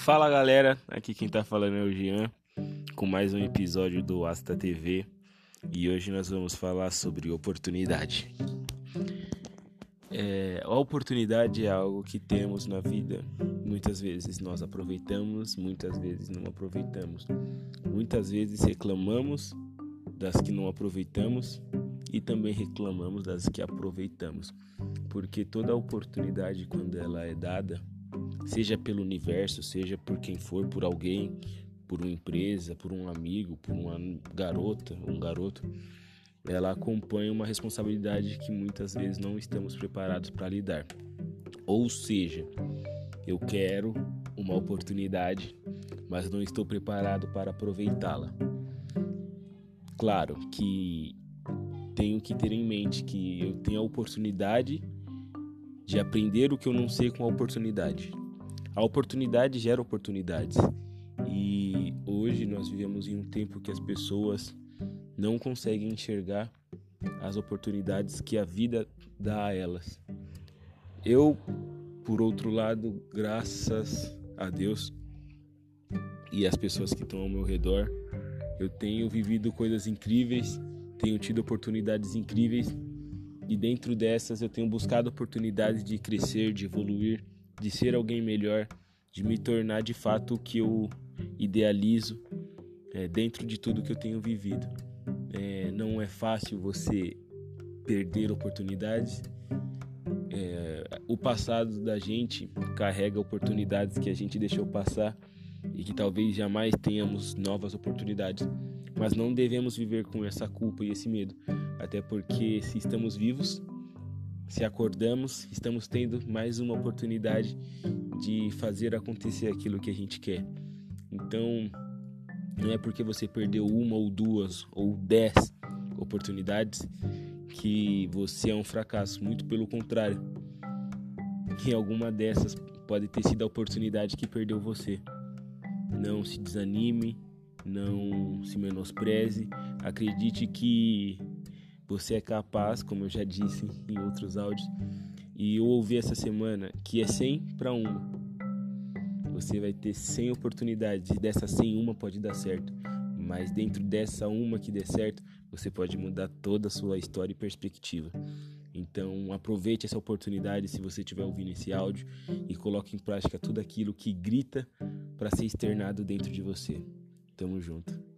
Fala galera, aqui quem tá falando é o Jean, com mais um episódio do Asta TV e hoje nós vamos falar sobre oportunidade. É, a oportunidade é algo que temos na vida, muitas vezes nós aproveitamos, muitas vezes não aproveitamos, muitas vezes reclamamos das que não aproveitamos e também reclamamos das que aproveitamos, porque toda oportunidade, quando ela é dada, seja pelo universo, seja por quem for, por alguém, por uma empresa, por um amigo, por uma garota, um garoto, ela acompanha uma responsabilidade que muitas vezes não estamos preparados para lidar. Ou seja, eu quero uma oportunidade, mas não estou preparado para aproveitá-la. Claro que tenho que ter em mente que eu tenho a oportunidade de aprender o que eu não sei com a oportunidade. A oportunidade gera oportunidades. E hoje nós vivemos em um tempo que as pessoas não conseguem enxergar as oportunidades que a vida dá a elas. Eu, por outro lado, graças a Deus e as pessoas que estão ao meu redor, eu tenho vivido coisas incríveis, tenho tido oportunidades incríveis e dentro dessas eu tenho buscado oportunidades de crescer, de evoluir, de ser alguém melhor, de me tornar de fato o que eu idealizo é, dentro de tudo que eu tenho vivido. É, não é fácil você perder oportunidades. É, o passado da gente carrega oportunidades que a gente deixou passar e que talvez jamais tenhamos novas oportunidades. Mas não devemos viver com essa culpa e esse medo, até porque se estamos vivos, se acordamos, estamos tendo mais uma oportunidade de fazer acontecer aquilo que a gente quer. Então, não é porque você perdeu uma ou duas ou dez oportunidades que você é um fracasso. Muito pelo contrário. Em alguma dessas pode ter sido a oportunidade que perdeu você. Não se desanime, não se menospreze, acredite que você é capaz, como eu já disse em outros áudios, e eu ouvi essa semana que é 100 para 1. Você vai ter 100 oportunidades, e dessa 100 uma pode dar certo, mas dentro dessa uma que der certo, você pode mudar toda a sua história e perspectiva. Então, aproveite essa oportunidade se você estiver ouvindo esse áudio e coloque em prática tudo aquilo que grita para ser externado dentro de você. Tamo junto.